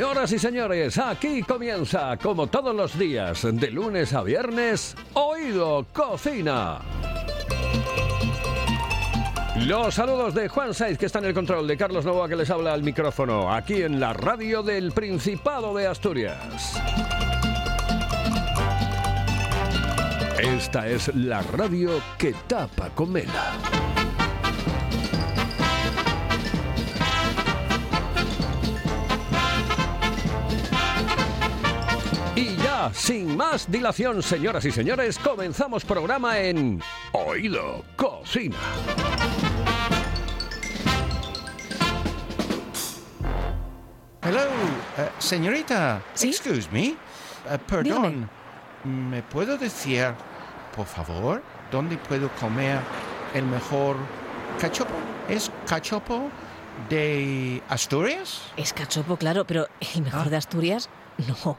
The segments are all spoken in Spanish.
Señoras y señores, aquí comienza, como todos los días, de lunes a viernes, Oído Cocina. Los saludos de Juan Saiz, que está en el control, de Carlos Novoa, que les habla al micrófono, aquí en la radio del Principado de Asturias. Esta es la radio que tapa Comela. Ya, sin más dilación, señoras y señores, comenzamos programa en Oído Cocina. Hello, eh, señorita. ¿Sí? Excuse me. Eh, perdón. ¿Me puedo decir, por favor, dónde puedo comer el mejor cachopo? ¿Es cachopo de Asturias? Es cachopo, claro, pero el mejor Ah. de Asturias, no.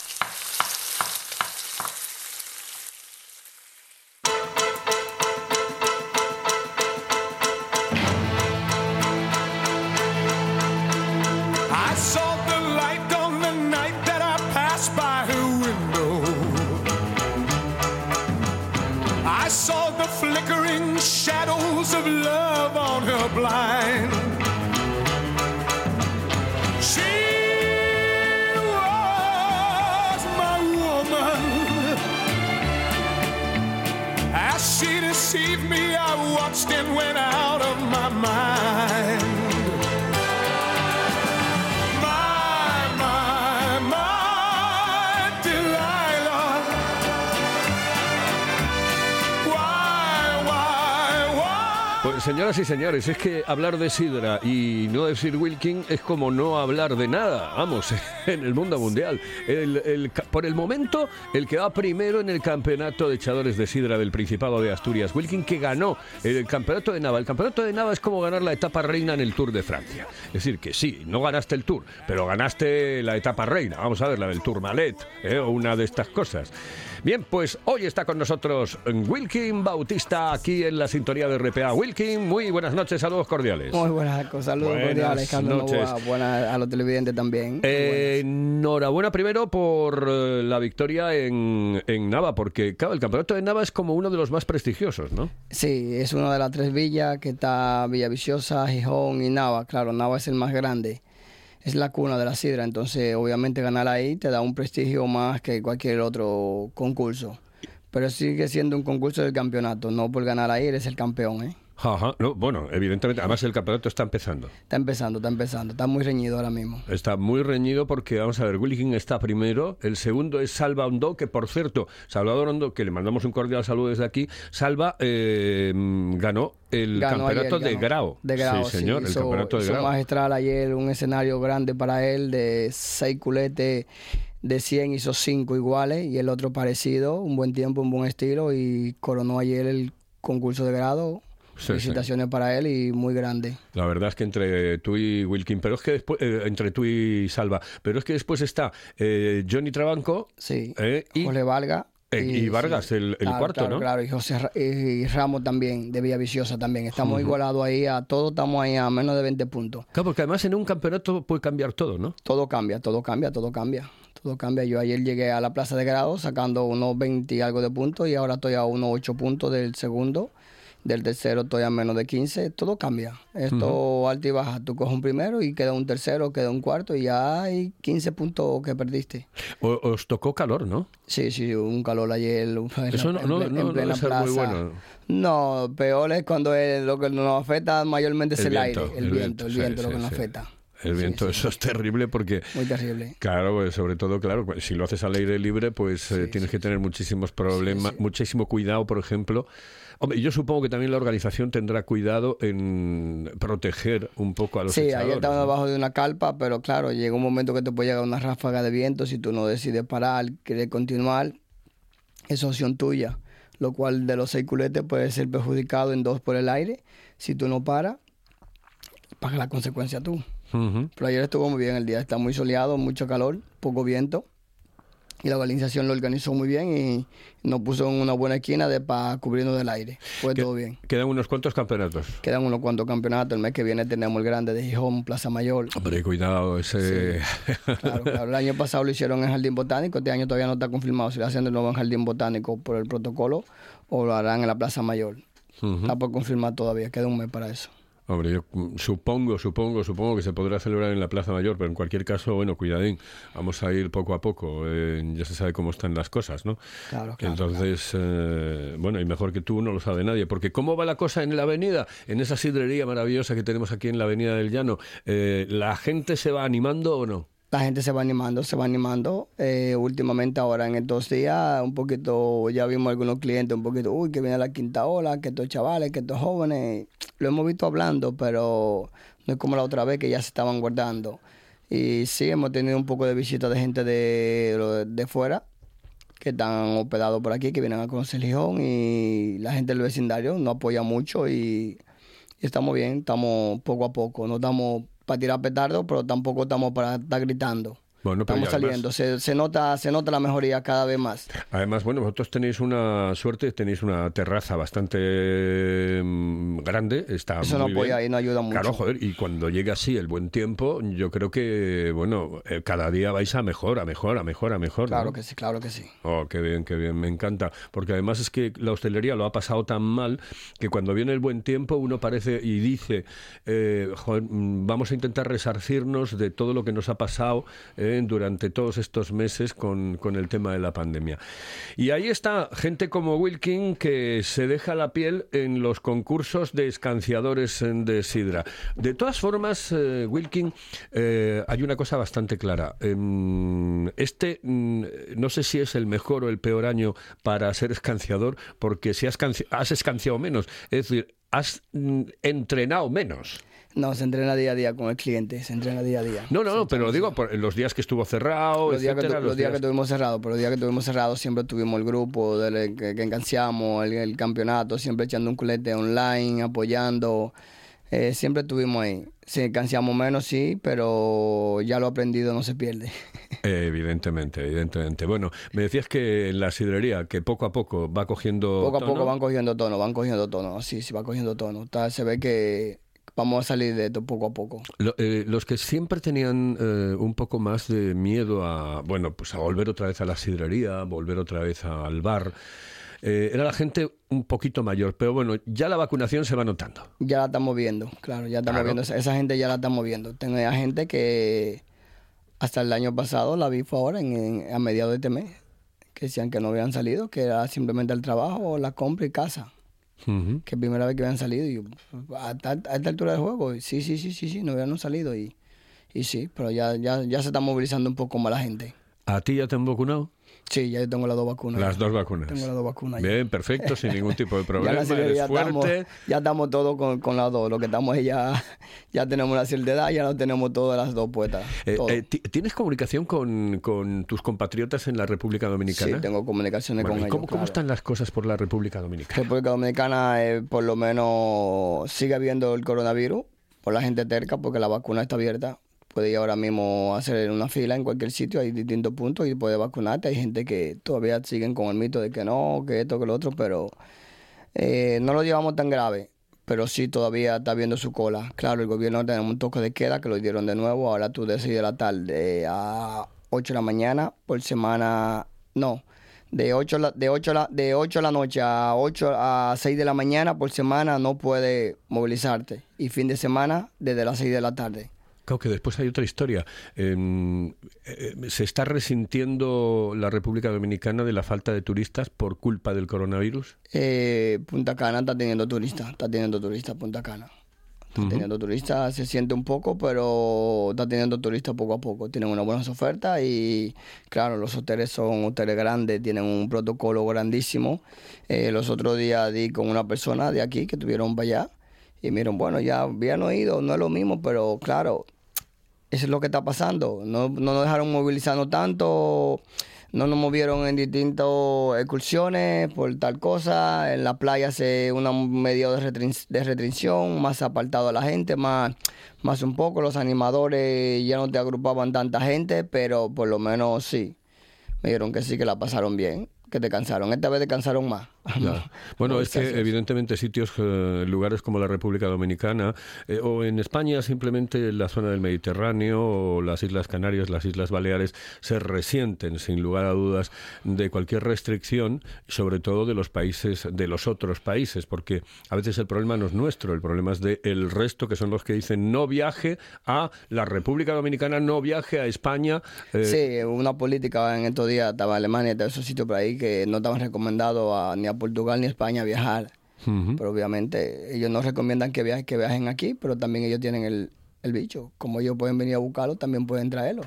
Señoras y señores, es que hablar de sidra y no decir Wilkin es como no hablar de nada, vamos, en el mundo mundial. Por el momento, el que va primero en el campeonato de echadores de sidra del Principado de Asturias, Wilkin, que ganó el campeonato de Nava. El campeonato de Nava es como ganar la etapa reina en el Tour de Francia. Es decir, que sí, no ganaste el Tour, pero ganaste la etapa reina. Vamos a ver, la del Tourmalet, ¿eh? o una de estas cosas. Bien, pues hoy está con nosotros Wilkin Bautista aquí en la sintonía de RPA. Wilkin, muy buenas noches, saludos cordiales. Muy buenas, saludos Buenas cordiales, Carlos noches. Buenas a los televidentes también. Eh, enhorabuena primero por eh, la victoria en, en Nava, porque claro, el campeonato de Nava es como uno de los más prestigiosos, ¿no? Sí, es una de las tres villas que está Villaviciosa, Gijón y Nava. Claro, Nava es el más grande, es la cuna de la sidra, entonces obviamente ganar ahí te da un prestigio más que cualquier otro concurso. Pero sigue siendo un concurso del campeonato, no por ganar ahí eres el campeón, ¿eh? Ajá, no, bueno, evidentemente, además el campeonato está empezando. Está empezando, está empezando, está muy reñido ahora mismo. Está muy reñido porque, vamos a ver, Wilkin está primero, el segundo es Salva Hondo, que por cierto, Salvador Hondo, que le mandamos un cordial saludo desde aquí, Salva eh, ganó el Ganó campeonato ayer, de ganó. Grau. De Grau, sí, señor, el Hizo- campeonato de hizo Grau. magistral ayer, un escenario grande para él de seis culetes de 100 hizo cinco iguales y el otro parecido, un buen tiempo, un buen estilo y coronó ayer el concurso de grado. Sí, sí. Felicitaciones para él y muy grande. La verdad es que entre tú y Wilkin, pero es que después, eh, entre tú y Salva, pero es que después está eh, Johnny Trabanco Sí. eh, y Jorge Valga, Eh, y, Vargas, el, el Claro, cuarto, claro, ¿no? Claro, y, José, y Ramos también, de Villaviciosa también. Estamos igualados ahí a todos, estamos ahí a menos de 20 puntos. Claro, porque además en un campeonato puede cambiar todo, ¿no? Todo cambia, todo cambia, todo cambia. Todo cambia. Yo ayer llegué a la plaza de grado sacando unos 20 y algo de puntos y ahora estoy a unos 8 puntos del segundo. Del tercero estoy a menos de 15. Todo cambia. Esto alta y baja. Tú coges un primero y queda un tercero, queda un cuarto y ya hay 15 puntos que perdiste. O- os tocó calor, ¿no? Sí, sí, un calor ayer. en Eso no- en no- ple- en no- no plena ser muy plaza. bueno. No, peor es cuando lo que nos afecta mayormente es El viento, aire, el, el viento, viento, el sí, viento, lo sí, que nos sí. El viento, sí, eso es terrible porque... Muy terrible. Claro, pues, sobre todo, claro, pues, si lo haces al aire libre, pues eh, tienes que tener muchísimos problemas, muchísimo cuidado, por ejemplo. Hombre, yo supongo que también la organización tendrá cuidado en proteger un poco a los Sí, ayer estaba ¿no? debajo de una carpa, pero claro, llega un momento que te puede llegar una ráfaga de viento si tú no decides parar, quieres continuar, es opción tuya, lo cual de los seis culetes puede ser perjudicado en dos por el aire. Si tú no paras, paga la consecuencia tú. Pero ayer estuvo muy bien el día, está muy soleado, mucho calor, poco viento. Y la organización lo organizó muy bien y nos puso en una buena esquina de para cubrirnos del aire. Fue todo bien. Quedan unos cuantos campeonatos. Quedan unos cuantos campeonatos. El mes que viene tenemos el grande de Gijón, Plaza Mayor. Hombre, cuidado, ese... Claro, claro. El año pasado lo hicieron en Jardín Botánico. Este año todavía no está confirmado si lo hacen de nuevo en Jardín Botánico por el protocolo o lo harán en la Plaza Mayor. Ujú. Está por confirmar todavía. Queda un mes para eso. Hombre, yo supongo, supongo, supongo que se podrá celebrar en la Plaza Mayor, pero en cualquier caso, bueno, cuidadín, vamos a ir poco a poco, eh, ya se sabe cómo están las cosas, ¿no? Claro, claro, Entonces, eh, bueno, y mejor que tú no lo sabe nadie, porque ¿cómo va la cosa en la avenida? En esa sidrería maravillosa que tenemos aquí en la Avenida del Llano, eh, ¿la gente se va animando o no? La gente se va animando, se va animando. Eh, últimamente ahora en estos días, un poquito, ya vimos algunos clientes un poquito, uy, que viene la quinta ola, que estos chavales, que estos jóvenes, lo hemos visto hablando, pero no es como la otra vez que ya se estaban guardando. Y sí, hemos tenido un poco de visita de gente de, de fuera, que están hospedados por aquí, que vienen a conocer Gijón y la gente del vecindario nos apoya mucho y, y estamos bien, estamos poco a poco, no estamos para tirar petardo, pero tampoco estamos para estar gritando. Bueno, pero estamos además- saliendo, se, se nota se nota la mejoría cada vez más. Además, bueno, vosotros tenéis una suerte, tenéis una terraza bastante mm, grande, está Eso muy apoya bien. y nos ayuda mucho. Claro, joder, y cuando llega así el buen tiempo, yo creo que, bueno, eh, cada día vais a mejor, a mejor, a mejor, a mejor. ¿no? Claro que sí, claro que sí. Oh, qué bien, qué bien, me encanta. Porque además es que la hostelería lo ha pasado tan mal que cuando viene el buen tiempo uno parece y dice, eh, joder, mm, vamos a intentar resarcirnos de todo lo que nos ha pasado eh, durante todos estos meses con, con el tema de la pandemia. Y ahí está gente como Wilkin que se deja la piel en los concursos de escanciadores eh, de sidra. De todas formas, eh, Wilkin, eh, hay una cosa bastante clara. Em, este, mm, no sé si es el mejor o el peor año para ser escanciador, porque si has, has escanciado menos, es decir, has mm, entrenado menos. No, se entrena día a día con el cliente, se entrena día a día. No, no, no, pero lo digo por los días que estuvo cerrado, Los días, que, tu- los los días que días- tuvimos cerrados, pero los días que tuvimos cerrados siempre tuvimos el grupo del, que, que enganciamos, el, el campeonato, siempre echando un culete online, apoyando. eh, siempre estuvimos ahí. Si enganciamos menos, sí, pero ya lo aprendido no se pierde. Eh, Evidentemente, evidentemente. Bueno, me decías que en la sidrería, que poco a poco va cogiendo. Poco a tono. poco van cogiendo tono, van cogiendo tono. Sí, sí, va cogiendo tono. Está- se ve que vamos a salir de esto poco a poco. Lo- eh, los que siempre tenían eh, un poco más de miedo a, bueno, pues a volver otra vez a la sidrería, volver otra vez al bar, eh, era la gente un poquito mayor, pero bueno, ya la vacunación se va notando. Ya la estamos viendo, claro, ya estamos Claro. viendo. Esa, esa gente ya la estamos viendo. Tengo ya gente que hasta el año pasado la vi fue ahora, en, en- a mediados de este mes, que decían que no habían salido, que era simplemente el trabajo, la compra y casa. Que primera vez que habían salido. Y yo, a, tal- a esta altura del juego, sí, sí, sí, sí, sí, no habían salido. Y, y sí, pero ya, ya, ya se está movilizando un poco más la gente. ¿A ti ya te han vacunado? Sí, ya tengo las dos vacunas. Las dos vacunas. Tengo las dos vacunas. ya. Bien, perfecto, sin ningún tipo de problema. eres ya estamos, fuerte. ya estamos todos con, con las dos. Lo que estamos es ya, ya tenemos la cierta edad, ya lo tenemos todas las dos puestas. Eh, eh, ti- ¿Tienes comunicación con, con tus compatriotas en la República Dominicana? sí, tengo comunicaciones Bueno, con ¿y ellos. ¿cómo, cómo están las cosas por la República Dominicana? República Dominicana eh, por lo menos sigue habiendo el coronavirus por la gente terca porque la vacuna está abierta puede ir ahora mismo hacer una fila en cualquier sitio, hay distintos puntos y puede vacunarte. Hay gente que todavía siguen con el mito de que no, que esto, que lo otro, pero eh, no lo llevamos tan grave. Pero sí todavía está viendo su cola. Claro, el gobierno tiene un toque de queda que lo dieron de nuevo. Ahora tú de 6 de la tarde a 8 de la mañana por semana. No, de 8, la- de 8, la- de 8 de la noche a 8 a 6 de la mañana por semana no puede movilizarte. Y fin de semana desde las 6 de la tarde. Claro que después hay otra historia. Em, eh, se está resintiendo la República Dominicana de la falta de turistas por culpa del coronavirus. Eh, Punta Cana está teniendo turistas, está teniendo turistas Punta Cana. Está teniendo turistas, se siente un poco, pero está teniendo turistas poco a poco. Tienen unas buenas ofertas y, claro, los hoteles son hoteles grandes, tienen un protocolo grandísimo. Eh, los otros días di con una persona de aquí que tuvieron para allá y miren, bueno, ya habían oído, no es lo mismo, pero claro, eso es lo que está pasando. No, no nos dejaron movilizarnos tanto, no nos movieron en distintas excursiones por tal cosa. En la playa se una medida de, restrin- de restricción, más apartado a la gente, más, más un poco. Los animadores ya no te agrupaban tanta gente, pero por lo menos sí. Me dijeron que sí, que la pasaron bien, que descansaron. Esta vez descansaron más. Claro. Bueno, es que evidentemente sitios, eh, lugares como la República Dominicana eh, o en España simplemente la zona del Mediterráneo o las Islas Canarias, las Islas Baleares se resienten sin lugar a dudas de cualquier restricción, sobre todo de los países, de los otros países, porque a veces el problema no es nuestro, el problema es del resto que son los que dicen no viaje a la República Dominicana, no viaje a España. eh, Sí, una política en estos días, estaba Alemania, estaba esos sitios por ahí que no estaban recomendados a, ni a Portugal ni a España viajar. Pero obviamente ellos no recomiendan que viajen, que viajen aquí, pero también ellos tienen el, el bicho. Como ellos pueden venir a buscarlo, también pueden traerlo.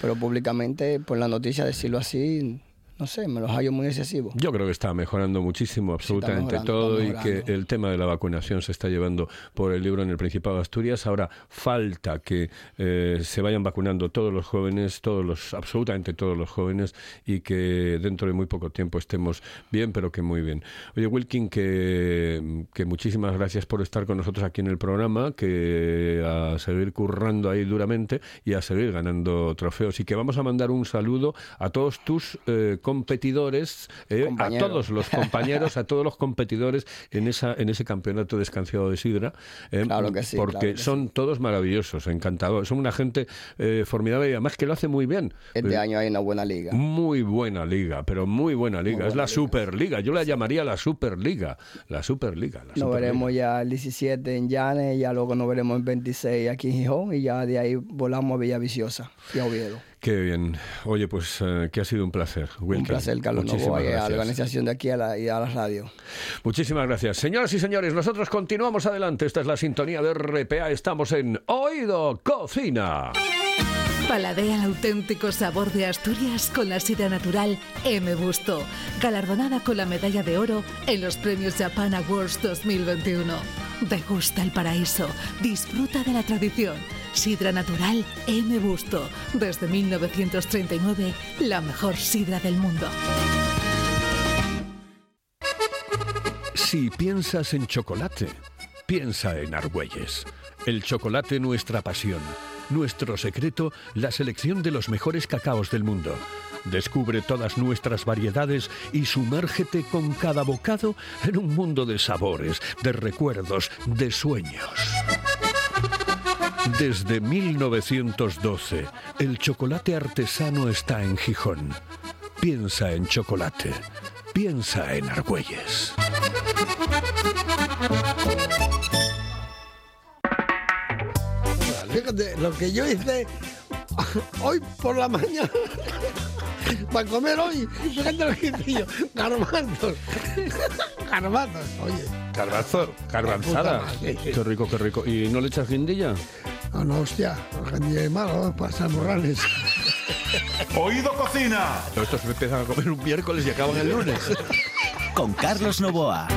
Pero públicamente, por la noticia, decirlo así, no sé, me los hallo muy excesivos. Yo creo que está mejorando muchísimo absolutamente mejorando, todo y que el tema de la vacunación se está llevando por el libro en el Principado de Asturias. Ahora falta que eh, se vayan vacunando todos los jóvenes, todos los, absolutamente todos los jóvenes y que dentro de muy poco tiempo estemos bien, pero que muy bien. Oye, Wilkin, que, que muchísimas gracias por estar con nosotros aquí en el programa, que a seguir currando ahí duramente y a seguir ganando trofeos y que vamos a mandar un saludo a todos tus eh, competidores, eh, a todos los compañeros, a todos los competidores en esa en ese campeonato de escanciado de sidra, eh, Claro que sí, porque claro que son todos maravillosos, encantadores, son una gente eh, formidable y además que lo hace muy bien. Este Eh, año hay una buena liga. muy buena liga, pero muy buena liga. es la Superliga. Yo la llamaría la Superliga. La Superliga. La Nos veremos ya el 17 en Llanes, ya luego nos veremos el 26 aquí en Gijón y ya de ahí volamos a Villaviciosa y a Oviedo. Qué bien. Oye, pues eh, que ha sido un placer. Un placer, Carlos Muchísimas Novoa, y a la gracias. organización de aquí a la, y a la radio. Muchísimas gracias. Señoras y señores, nosotros continuamos adelante. Esta es la sintonía de RPA. Estamos en Oído Cocina. Paladea el auténtico sabor de Asturias con la sidra natural M. Busto, galardonada con la medalla de oro en los premios Japan Awards 2021. Degusta el paraíso, disfruta de la tradición. Sidra natural M. Busto, desde 1939, la mejor sidra del mundo. Si piensas en chocolate, piensa en Argüelles. El chocolate nuestra pasión. Nuestro secreto, la selección de los mejores cacaos del mundo. Descubre todas nuestras variedades y sumérgete con cada bocado en un mundo de sabores, de recuerdos, de sueños. Desde 1912, el chocolate artesano está en Gijón. Piensa en chocolate. Piensa en Argüelles. Fíjate, lo que yo hice hoy por la mañana para comer hoy, fíjate lo que hice yo, garbanzos, garbanzos, oye. Garbanzo, garbanzada. Qué rico, qué rico. ¿Y no le echas guindilla? No, no, hostia, el día de malo, pasar morrales. Oído Cocina. Estos empiezan a comer un miércoles y acaban el lunes. Con Carlos Novoa.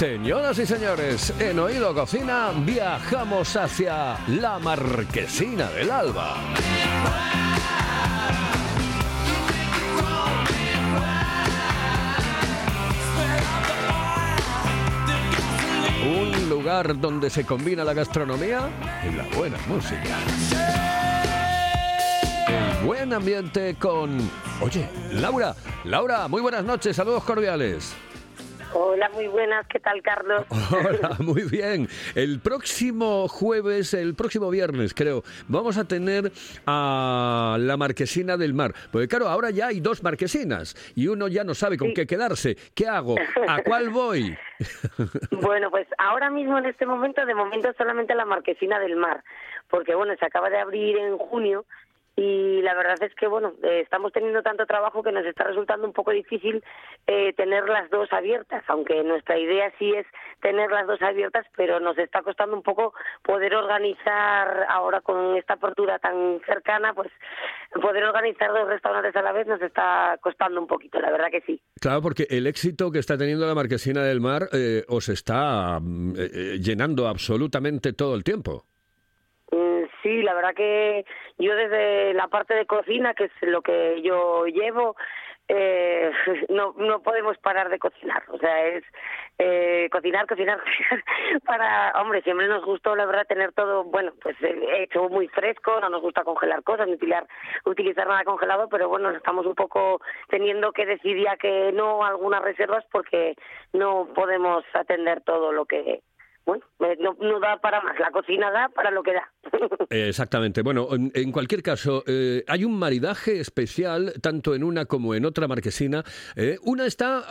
Señoras y señores, en Oído Cocina viajamos hacia la Marquesina del Alba. Un lugar donde se combina la gastronomía y la buena música. El buen ambiente con... Oye, Laura, Laura, muy buenas noches, saludos cordiales. Hola, muy buenas. ¿Qué tal, Carlos? Hola, muy bien. El próximo jueves, el próximo viernes, creo, vamos a tener a la Marquesina del Mar. Porque claro, ahora ya hay dos marquesinas y uno ya no sabe con qué quedarse. ¿Qué hago? ¿A cuál voy? bueno, pues ahora mismo, en este momento, de momento solamente la Marquesina del Mar. Porque, bueno, se acaba de abrir en junio y la verdad es que bueno eh, estamos teniendo tanto trabajo que nos está resultando un poco difícil eh, tener las dos abiertas aunque nuestra idea sí es tener las dos abiertas pero nos está costando un poco poder organizar ahora con esta apertura tan cercana pues poder organizar dos restaurantes a la vez nos está costando un poquito la verdad que sí. Claro porque el éxito que está teniendo la marquesina del mar eh, os está mm, llenando absolutamente todo el tiempo Sí, la verdad que yo desde la parte de cocina, que es lo que yo llevo, eh, no, no podemos parar de cocinar. O sea, es eh, cocinar, cocinar, cocinar. Para, hombre, siempre nos gustó, la verdad, tener todo, bueno, pues eh, hecho muy fresco, no nos gusta congelar cosas, ni utilizar, utilizar nada congelado, pero bueno, estamos un poco teniendo que decidir ya que no algunas reservas porque no podemos atender todo lo que bueno, eh, no, da para más, la cocina da para lo que da. Exactamente. Bueno, en, cualquier caso, eh, hay un maridaje especial tanto en una como en otra marquesina. Eh, una está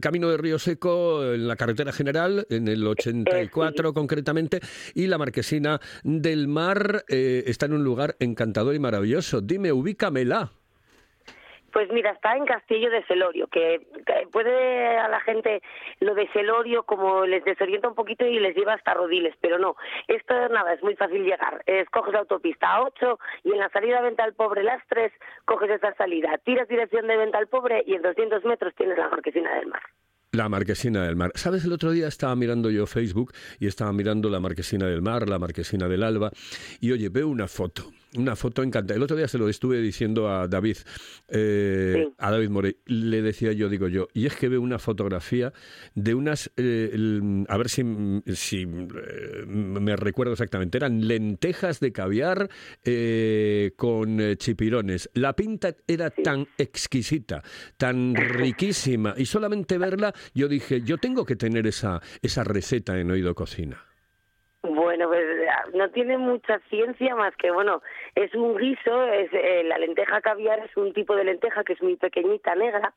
camino de Río Seco, en la carretera general, en el 84 concretamente, y la marquesina del mar está en un lugar encantador y maravilloso. Dime, ubícamela. Pues mira, está en Castillo de Celorio, que, puede a la gente lo de Celorio como les desorienta un poquito y les lleva hasta Rodiles, pero no, esto nada, es muy fácil llegar. Escoges la autopista a 8 y en la salida Venta al Pobre las 3 coges esa salida, tiras dirección de Venta al Pobre y en 200 metros tienes la Marquesina del Mar. La Marquesina del Mar. ¿Sabes? El otro día estaba mirando yo Facebook y estaba mirando la Marquesina del Mar, la Marquesina del Alba, y oye, veo una foto una foto encantada. El otro día se lo estuve diciendo a David, eh, a David Morey. Le decía yo, digo yo, y es que veo una fotografía de unas, eh, a ver si, si eh, me recuerdo exactamente, eran lentejas de caviar con chipirones. La pinta era tan exquisita, tan riquísima, y solamente verla, yo dije, yo tengo que tener esa, esa receta en Oído Cocina. Bueno, pues no tiene mucha ciencia más que, bueno, es un guiso, es eh, la lenteja caviar es un tipo de lenteja que es muy pequeñita, negra,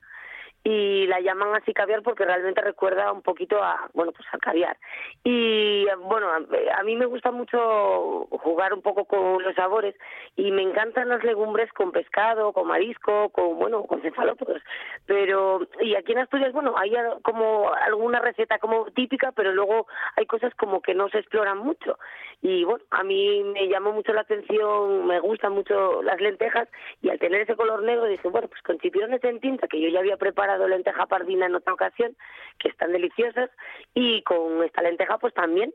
y la llaman así caviar porque realmente recuerda un poquito a bueno pues al caviar. Y bueno a, mí me gusta mucho jugar un poco con los sabores y me encantan las legumbres con pescado con marisco con bueno con cefalópodos. Pero y aquí en Asturias bueno hay como alguna receta como típica pero luego hay cosas como que no se exploran mucho. Y bueno a mí me llamó mucho la atención me gustan mucho las lentejas y al tener ese color negro dije bueno pues con chipirones en tinta que yo ya había preparado lenteja pardina en otra ocasión, que están deliciosas, y con esta lenteja pues también.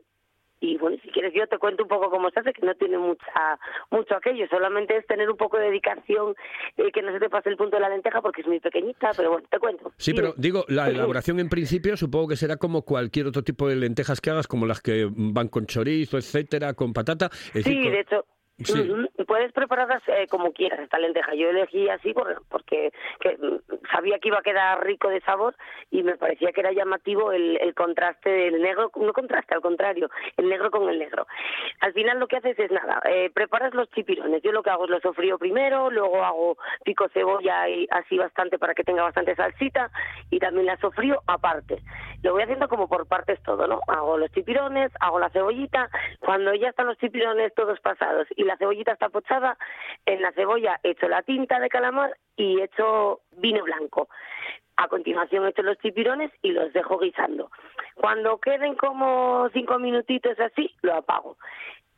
Y bueno, si quieres yo te cuento un poco cómo se hace, que no tiene mucha mucho aquello, solamente es tener un poco de dedicación, eh, que no se te pase el punto de la lenteja porque es muy pequeñita, pero bueno, te cuento. Sí, pero digo, la elaboración en principio supongo que será como cualquier otro tipo de lentejas que hagas, como las que van con chorizo, etcétera, con patata. sí, de hecho, Puedes prepararlas eh, como quieras esta lenteja. Yo elegí así porque mm, sabía que iba a quedar rico de sabor y me parecía que era llamativo el, contraste del negro, no contraste, al contrario, el negro con el negro. Al final lo que haces es nada, eh, preparas los chipirones. Yo lo que hago es lo sofrío primero, luego hago pico cebolla y así bastante para que tenga bastante salsita y también la sofrío aparte. Lo voy haciendo como por partes todo, ¿no? Hago los chipirones, hago la cebollita. Cuando ya están los chipirones todos pasados y la cebollita está pochada, en la cebolla echo la tinta de calamar y echo vino blanco. A continuación echo los chipirones y los dejo guisando. Cuando queden como cinco minutitos así, lo apago.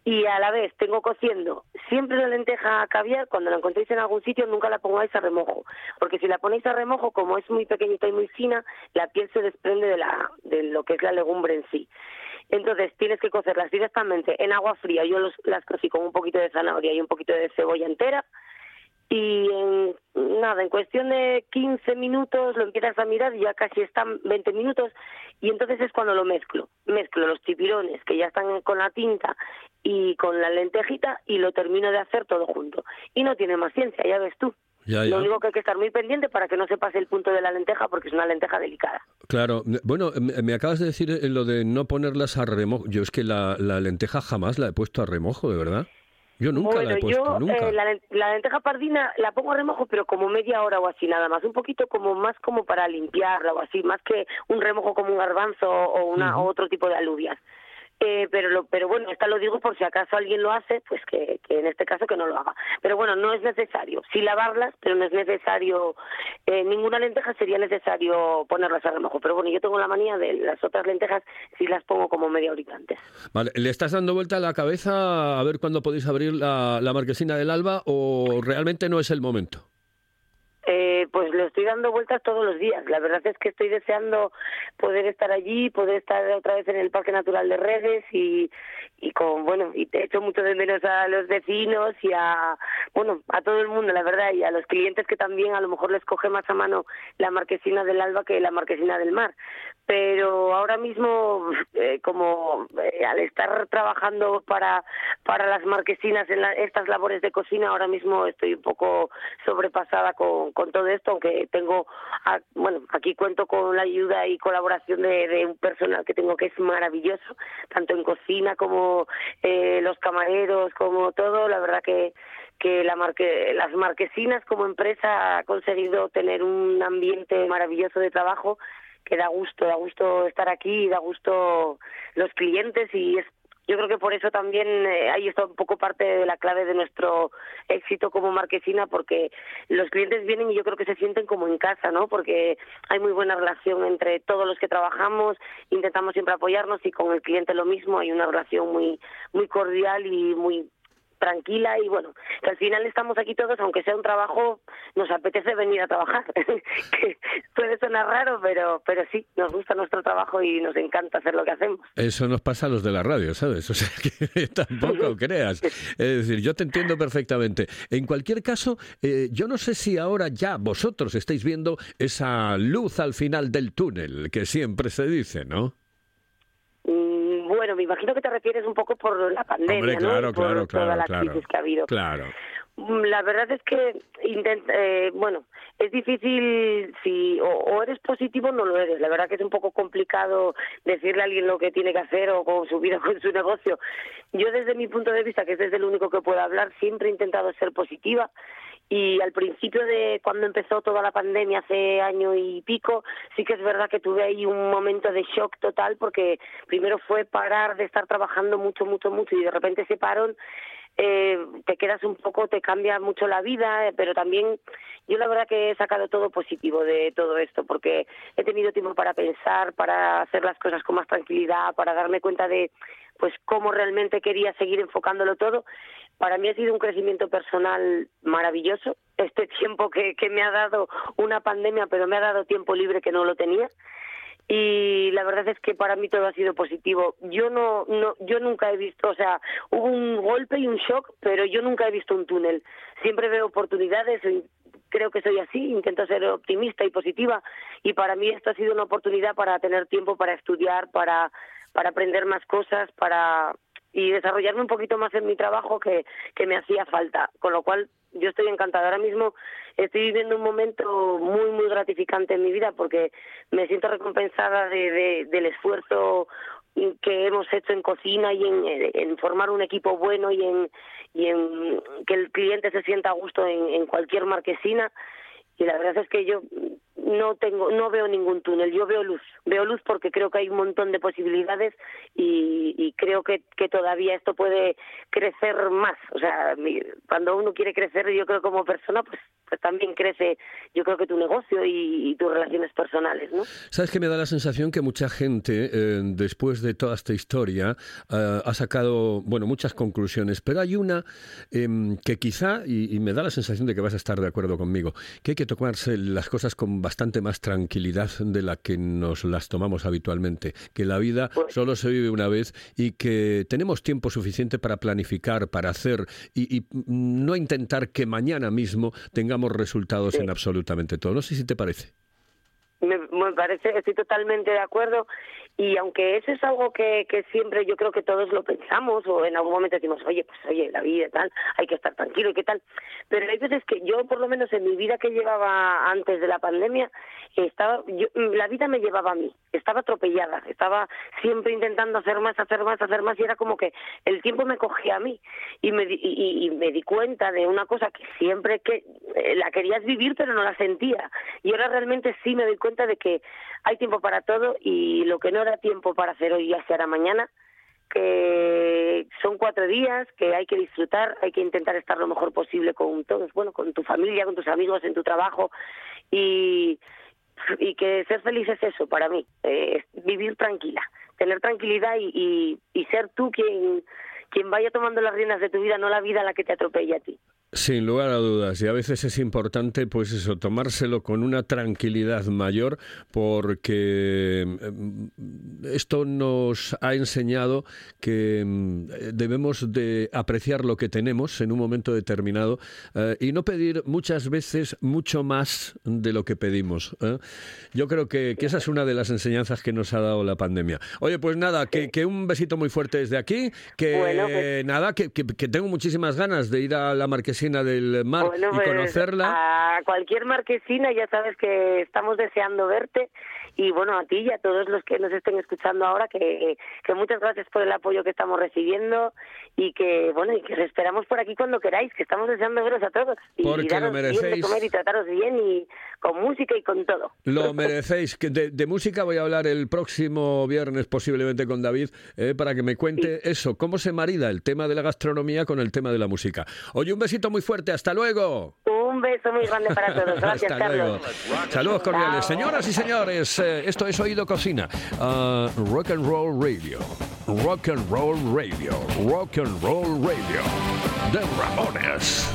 y a la vez tengo cociendo siempre la lenteja caviar, cuando la encontréis en algún sitio nunca la pongáis a remojo, porque si la ponéis a remojo, como es muy pequeñita y muy fina, la piel se desprende de, la, de lo que es la legumbre en sí. Entonces tienes que cocerlas directamente en agua fría. Yo los, las cocí con un poquito de zanahoria y un poquito de cebolla entera. Y en, nada, en cuestión de 15 minutos lo empiezas a mirar y ya casi están 20 minutos. Y entonces es cuando lo mezclo. Mezclo los chipirones que ya están con la tinta y con la lentejita y lo termino de hacer todo junto. Y no tiene más ciencia, ya ves tú. Ya, ya. Lo único que hay que estar muy pendiente para que no se pase el punto de la lenteja porque es una lenteja delicada. Claro, bueno, me me acabas de decir eh, lo de no ponerlas a remojo. Yo es que la, la lenteja jamás la he puesto a remojo, de verdad. Yo nunca bueno, la he puesto, yo nunca. eh, la lenteja pardina la pongo a remojo, pero como media hora o así nada más, un poquito como más como para limpiarla o así, más que un remojo como un garbanzo o una o otro tipo de alubias. Eh, pero lo, pero bueno, esta lo digo por si acaso alguien lo hace, pues que, que en este caso que no lo haga. Pero bueno, no es necesario. Sí lavarlas, pero no es necesario. Eh, ninguna lenteja sería necesario ponerlas a remojo. Pero bueno, yo tengo la manía de las otras lentejas, si las pongo como media horita antes. Vale, ¿le estás dando vuelta a la cabeza a ver cuándo podéis abrir la, la marquesina del alba o realmente no es el momento? Eh, pues le estoy dando vueltas todos los días. La verdad es que estoy deseando poder estar allí, poder estar otra vez en el Parque Natural de Redes y, y con, bueno, y te echo mucho de menos a los vecinos y a, bueno, a todo el mundo, la verdad, y a los clientes que también a lo mejor les coge más a mano la marquesina del alba que la marquesina del mar. Pero ahora mismo, eh, como eh, al estar trabajando para, para las marquesinas en la- estas labores de cocina, ahora mismo estoy un poco sobrepasada con, con todo esto, aunque tengo, a- bueno, aquí cuento con la ayuda y colaboración de, un personal que tengo que es maravilloso, tanto en cocina como eh, los camareros, como todo, la verdad que que la marque, las marquesinas como empresa ha conseguido tener un ambiente maravilloso de trabajo que da gusto, da gusto estar aquí, da gusto los clientes y es yo creo que por eso también eh, ahí está un poco parte de la clave de nuestro éxito como marquesina, porque los clientes vienen y yo creo que se sienten como en casa, ¿no? Porque hay muy buena relación entre todos los que trabajamos, intentamos siempre apoyarnos y con el cliente lo mismo, hay una relación muy muy cordial y muy tranquila y bueno, que al final estamos aquí todos, aunque sea un trabajo, nos apetece venir a trabajar. que puede sonar raro, pero pero sí, nos gusta nuestro trabajo y nos encanta hacer lo que hacemos. Eso nos pasa a los de la radio, ¿sabes? O sea, que tampoco creas. Es decir, yo te entiendo perfectamente. En cualquier caso, eh, yo no sé si ahora ya vosotros estáis viendo esa luz al final del túnel, que siempre se dice, ¿no? Bueno, me imagino que te refieres un poco por la pandemia, Hombre, ¿no? claro, Y por claro, toda claro, la claro. crisis que ha habido. Claro. Mm, La verdad es que intent- eh, bueno, es difícil si o, o eres positivo o no lo eres. La verdad que es un poco complicado decirle a alguien lo que tiene que hacer o con su vida o con su negocio. Yo desde mi punto de vista, que es desde el único que puedo hablar, siempre he intentado ser positiva y al principio de cuando empezó toda la pandemia hace año y pico, sí que es verdad que tuve ahí un momento de shock total porque primero fue parar de estar trabajando mucho, mucho, mucho y de repente se parón eh, te quedas un poco, te cambia mucho la vida, eh, pero también yo la verdad que he sacado todo positivo de todo esto, porque he tenido tiempo para pensar, para hacer las cosas con más tranquilidad, para darme cuenta de pues cómo realmente quería seguir enfocándolo todo. Para mí ha sido un crecimiento personal maravilloso, este tiempo que, me ha dado una pandemia, pero me ha dado tiempo libre que no lo tenía y la verdad es que para mí todo ha sido positivo. Yo no, no, yo nunca he visto, o sea, hubo un golpe y un shock, pero yo nunca he visto un túnel. Siempre veo oportunidades, creo que soy así, intento ser optimista y positiva y para mí esto ha sido una oportunidad para tener tiempo para estudiar, para, para aprender más cosas, para y desarrollarme un poquito más en mi trabajo que, que me hacía falta, con lo cual yo estoy encantada. Ahora mismo estoy viviendo un momento muy, muy gratificante en mi vida porque me siento recompensada de, de- del esfuerzo que hemos hecho en cocina y en, formar un equipo bueno y en, y en que el cliente se sienta a gusto en cualquier marquesina y la verdad es que yo no tengo no veo ningún túnel. Yo veo luz veo luz porque creo que hay un montón de posibilidades y, y creo que, que todavía esto puede crecer más. O sea cuando uno quiere crecer yo creo como persona pues pues también crece, yo creo que tu negocio y, y tus relaciones personales, ¿no? ¿Sabes que me da la sensación que mucha gente, eh, después de toda esta historia, eh, ha sacado, bueno, muchas conclusiones, pero hay una em, que quizá, y, y me da la sensación de que vas a estar de acuerdo conmigo, que hay que tomarse las cosas con bastante más tranquilidad de la que nos las tomamos habitualmente, que la vida solo se vive una vez y que tenemos tiempo suficiente para planificar, para hacer y, y, no intentar que mañana mismo tengamos resultados en absolutamente todo. No sé si te parece. Me, me parece, estoy totalmente de acuerdo y aunque eso es algo que, que siempre yo creo que todos lo pensamos o en algún momento decimos, oye, pues oye, la vida tal, hay que estar tranquilo y qué tal, pero hay veces que yo por lo menos en mi vida que llevaba antes de la pandemia, estaba, yo, la vida me llevaba a mí, estaba atropellada, estaba siempre intentando hacer más, hacer más, hacer más y era como que el tiempo me cogía a mí. Y me, y, y me di cuenta de una cosa que siempre que eh, la querías vivir pero no la sentía. Y ahora realmente sí me doy cuenta de que hay tiempo para todo y lo que no era tiempo para hacer hoy ya se hará mañana que son cuatro días, que hay que disfrutar, hay que intentar estar lo mejor posible con todos, bueno, con tu familia, con tus amigos, en tu trabajo y, y que ser feliz es eso para mí, eh, es vivir tranquila, tener tranquilidad y, y, y ser tú quien, quien vaya tomando las riendas de tu vida, no la vida la que te atropella a ti. Sin lugar a dudas, y a veces es importante, pues eso, tomárselo con una tranquilidad mayor, porque mm, esto nos ha enseñado que mm, debemos de apreciar lo que tenemos en un momento determinado eh, y no pedir muchas veces mucho más de lo que pedimos. ¿eh? Yo creo que, que esa es una de las enseñanzas que nos ha dado la pandemia. Oye, pues nada, que, que un besito muy fuerte desde aquí, que Bueno, pues- nada, que tengo muchísimas ganas de ir a la marquesina del mar Bueno, y pues, conocerla. A cualquier marquesina ya sabes que estamos deseando verte y bueno, a ti y a todos los que nos estén escuchando ahora que, que muchas gracias por el apoyo que estamos recibiendo y que bueno, y que os esperamos por aquí cuando queráis, que estamos deseando veros a todos y Porque lo daros bien de merecéis. comer y trataros bien y con música y con todo. Lo merecéis. Que de, de música voy a hablar el próximo viernes, posiblemente con David, eh, para que me cuente eso, cómo se marida el tema de la gastronomía con el tema de la música. Oye, un besito muy fuerte. Hasta luego. Un beso muy grande para todos. Gracias, Hasta luego. Carlos. Saludos cordiales. Chao. Señoras y señores, eh, esto es Oído Cocina. Ah, rock and Roll Radio. Rock and Roll Radio. Rock and Roll Radio. De Ramones.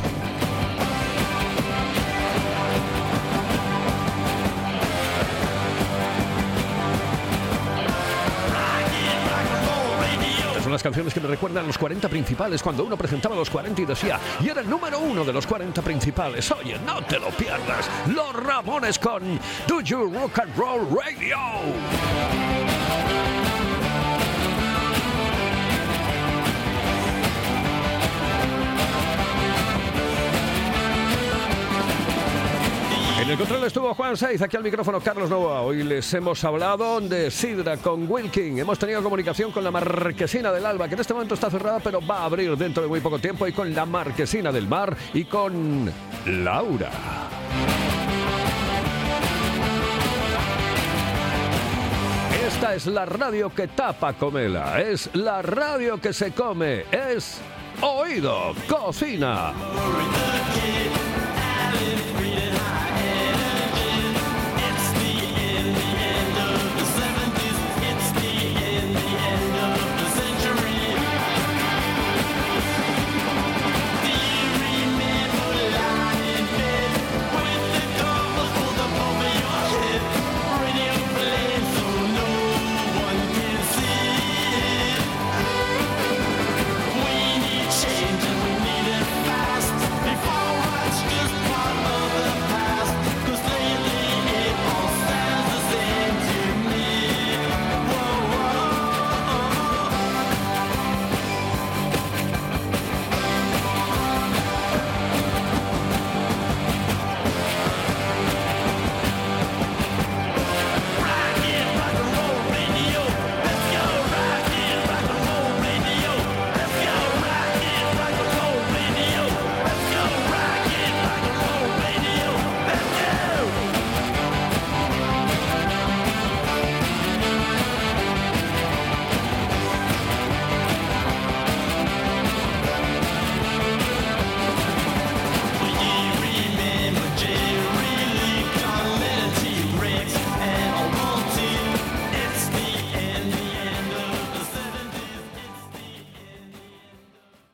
Las canciones que me recuerdan los 40 principales cuando uno presentaba los 40 y decía, y era el número uno de los 40 principales. Oye, no te lo pierdas. Los Ramones con Do You Rock and Roll Radio. El control estuvo Juan Saiz, aquí al micrófono Carlos Novoa. Hoy les hemos hablado de Sidra con Wilking. Hemos tenido comunicación con la Marquesina del Alba, que en este momento está cerrada, pero va a abrir dentro de muy poco tiempo, y con la Marquesina del Mar y con Laura. Esta es la radio que tapa Comela, es la radio que se come, es Oído Cocina.